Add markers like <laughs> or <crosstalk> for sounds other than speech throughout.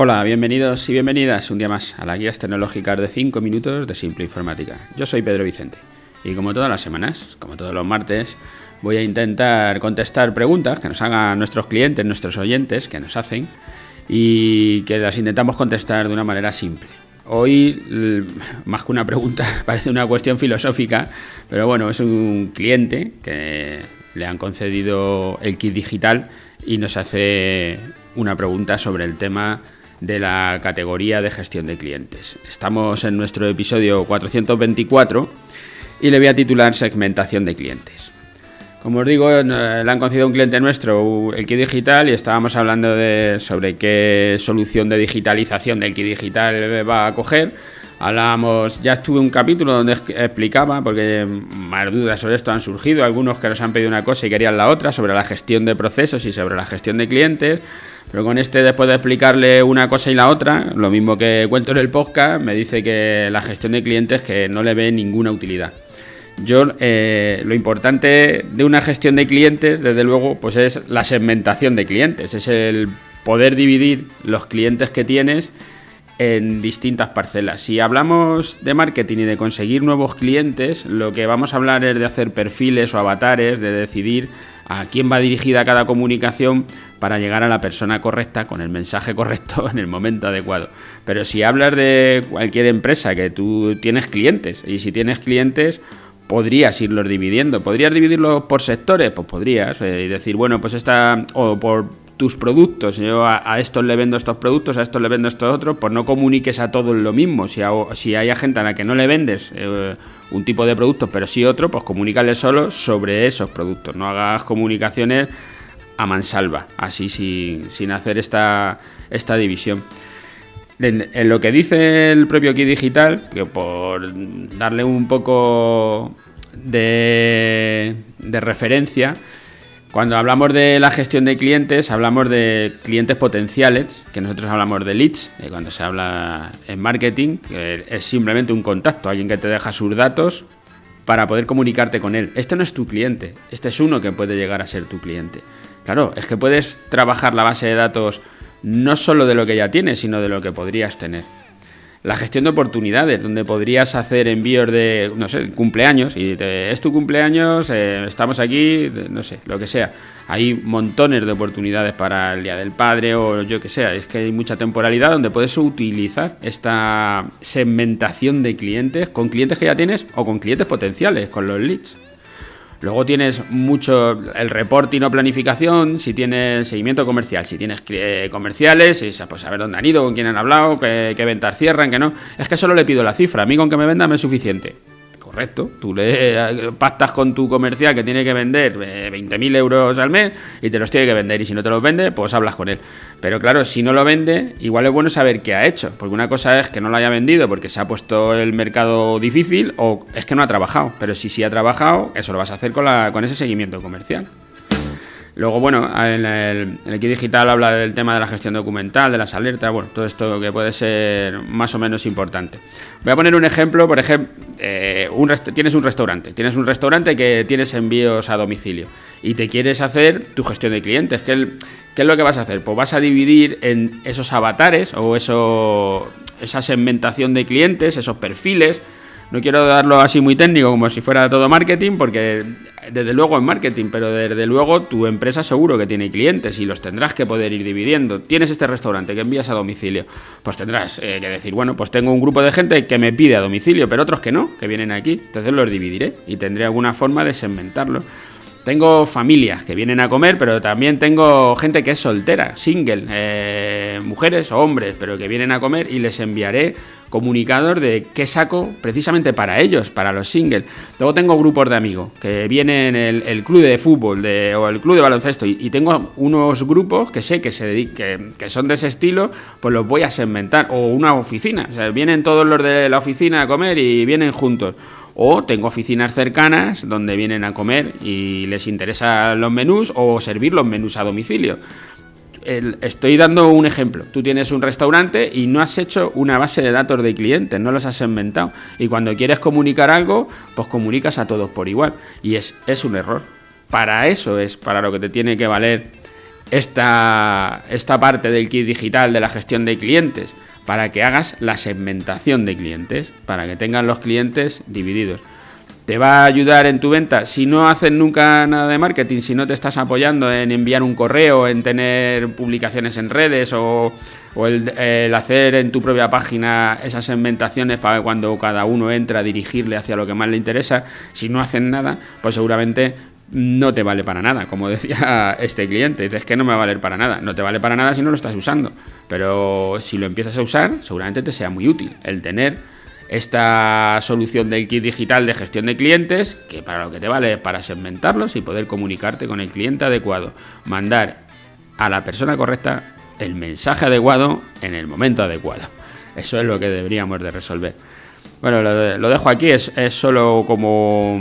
Hola, bienvenidos y bienvenidas un día más a las guías tecnológicas de 5 minutos de Simple Informática. Yo soy Pedro Vicente y como todas las semanas, como todos los martes, voy a intentar contestar preguntas que nos hagan nuestros clientes, nuestros oyentes, que nos hacen y que las intentamos contestar de una manera simple. Hoy, <laughs> más que una pregunta, <laughs> parece una cuestión filosófica, pero bueno, es un cliente que le han concedido el kit digital y nos hace una pregunta sobre el tema de la categoría de gestión de clientes. Estamos en nuestro episodio 424 y le voy a titular segmentación de clientes. Como os digo, eh, le han concedido un cliente nuestro el digital y estábamos hablando de sobre qué solución de digitalización del kit digital va a coger. Hablábamos, ya estuve un capítulo donde explicaba, porque más dudas sobre esto han surgido, algunos que nos han pedido una cosa y querían la otra, sobre la gestión de procesos y sobre la gestión de clientes. Pero con este, después de explicarle una cosa y la otra, lo mismo que cuento en el podcast, me dice que la gestión de clientes que no le ve ninguna utilidad. Yo, eh, lo importante de una gestión de clientes, desde luego, pues es la segmentación de clientes, es el poder dividir los clientes que tienes en distintas parcelas. Si hablamos de marketing y de conseguir nuevos clientes, lo que vamos a hablar es de hacer perfiles o avatares, de decidir a quién va dirigida cada comunicación para llegar a la persona correcta con el mensaje <laughs> correcto en el momento adecuado. Pero si hablas de cualquier empresa que tú tienes clientes y si tienes clientes podrías irlos dividiendo. ¿Podrías dividirlos por sectores? Pues podrías. Eh, decir, bueno, pues esta. O por tus productos. Yo a, estos le vendo estos productos, a estos le vendo estos otros. Pues no comuniques a todos lo mismo. Si, si hay gente a la que no le vendes eh, un tipo de producto, pero sí otro, pues comunícale solo sobre esos productos. No hagas comunicaciones a mansalva, así sin, sin hacer esta, esta división. En, lo que dice el propio Key Digital, que por darle un poco de, referencia, cuando hablamos de la gestión de clientes, hablamos de clientes potenciales, que nosotros hablamos de leads, cuando se habla en marketing, es simplemente un contacto, alguien que te deja sus datos para poder comunicarte con él. Este no es tu cliente, este es uno que puede llegar a ser tu cliente. Claro, es que puedes trabajar la base de datos no solo de lo que ya tienes, sino de lo que podrías tener. La gestión de oportunidades, donde podrías hacer envíos de, no sé, cumpleaños, y es tu cumpleaños, eh, estamos aquí, no sé, lo que sea. Hay montones de oportunidades para el Día del Padre o yo que sea. Es que hay mucha temporalidad donde puedes utilizar esta segmentación de clientes con clientes que ya tienes o con clientes potenciales, con los leads. Luego tienes mucho el reporting o planificación, si tienes seguimiento comercial, si tienes eh, comerciales, pues saber dónde han ido, con quién han hablado, qué, ventas cierran, qué no. Es que solo le pido la cifra, a mí con que me venda me es suficiente. Correcto, tú le eh, pactas con tu comercial que tiene que vender 20.000 eh, euros al mes y te los tiene que vender y si no te los vende, pues hablas con él. Pero claro, si no lo vende, igual es bueno saber qué ha hecho, porque una cosa es que no lo haya vendido porque se ha puesto el mercado difícil o es que no ha trabajado, pero si sí ha trabajado, eso lo vas a hacer con, la, con ese seguimiento comercial. Luego, bueno, en el, en digital habla del tema de la gestión documental, de las alertas, bueno, todo esto que puede ser más o menos importante. Voy a poner un ejemplo, por ejemplo, eh, tienes un restaurante, tienes un restaurante que tienes envíos a domicilio y te quieres hacer tu gestión de clientes. ¿Qué, es lo que vas a hacer? Pues vas a dividir en esos avatares o eso, esa segmentación de clientes, esos perfiles, no quiero darlo así muy técnico como si fuera todo marketing, porque desde luego es marketing, pero desde luego tu empresa seguro que tiene clientes y los tendrás que poder ir dividiendo. Tienes este restaurante que envías a domicilio, pues tendrás eh, que decir, bueno, pues tengo un grupo de gente que me pide a domicilio, pero otros que no, que vienen aquí. Entonces los dividiré y tendré alguna forma de segmentarlo. Tengo familias que vienen a comer, pero también tengo gente que es soltera, single, eh, mujeres o hombres, pero que vienen a comer y les enviaré comunicador de qué saco precisamente para ellos, para los singles. Luego tengo grupos de amigos que vienen el, club de fútbol o el club de baloncesto y, tengo unos grupos que sé que, se que, que, son de ese estilo, pues los voy a segmentar. O una oficina, o sea, vienen todos los de la oficina a comer y vienen juntos. O tengo oficinas cercanas donde vienen a comer y les interesan los menús o servir los menús a domicilio. estoy dando un ejemplo. Tú tienes un restaurante y no has hecho una base de datos de clientes, no los has inventado. Y cuando quieres comunicar algo, pues comunicas a todos por igual. Y es, es un error. Para eso es para lo que te tiene que valer esta, esta parte del kit digital de la gestión de clientes para que hagas la segmentación de clientes, para que tengan los clientes divididos. ¿Te va a ayudar en tu venta? Si no haces nunca nada de marketing, si no te estás apoyando en enviar un correo, en tener publicaciones en redes o, el, hacer en tu propia página esas segmentaciones para cuando cada uno entra dirigirle hacia lo que más le interesa, si no hacen nada, pues seguramente no te vale para nada, como decía <laughs> este cliente. Dices que no me va a valer para nada. No te vale para nada si no lo estás usando. Pero si lo empiezas a usar, seguramente te sea muy útil el tener esta solución del kit digital de gestión de clientes, que para lo que te vale es para segmentarlos y poder comunicarte con el cliente adecuado. Mandar a la persona correcta el mensaje adecuado en el momento adecuado. Eso es lo que deberíamos de resolver. Bueno, lo, dejo aquí, es, es solo como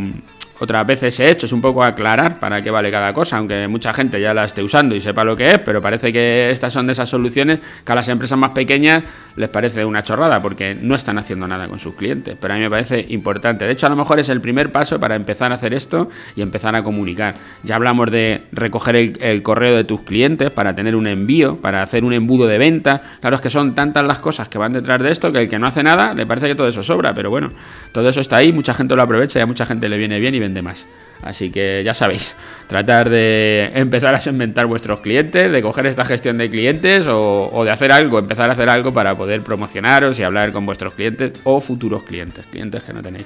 otras veces he hecho es un poco aclarar para qué vale cada cosa, aunque mucha gente ya la esté usando y sepa lo que es, pero parece que estas son de esas soluciones que a las empresas más pequeñas les parece una chorrada porque no están haciendo nada con sus clientes. Pero a mí me parece importante. De hecho, a lo mejor es el primer paso para empezar a hacer esto y empezar a comunicar. Ya hablamos de recoger el, correo de tus clientes para tener un envío, para hacer un embudo de venta. Claro, es que son tantas las cosas que van detrás de esto que el que no hace nada le parece que todo eso sobra, pero bueno, todo eso está ahí, mucha gente lo aprovecha y a mucha gente le viene bien y vende más. Así que ya sabéis, tratar de empezar a segmentar vuestros clientes, de coger esta gestión de clientes o, de hacer algo, empezar a hacer algo para poder promocionaros y hablar con vuestros clientes o futuros clientes, clientes que no tenéis.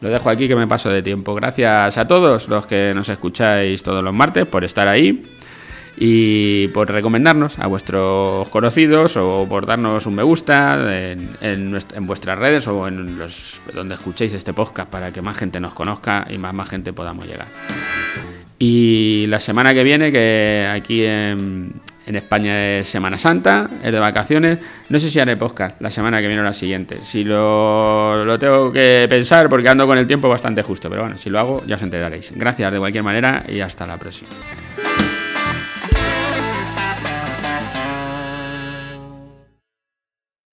Lo dejo aquí que me paso de tiempo. Gracias a todos los que nos escucháis todos los martes por estar ahí y por recomendarnos a vuestros conocidos o por darnos un me gusta en, vuestras redes o en los donde escuchéis este podcast para que más gente nos conozca y más, más gente podamos llegar. Y la semana que viene, que aquí en, España es Semana Santa, es de vacaciones, no sé si haré podcast la semana que viene o la siguiente. Si lo, lo tengo que pensar porque ando con el tiempo bastante justo, pero bueno, si lo hago ya os enteraréis. Gracias de cualquier manera y hasta la próxima.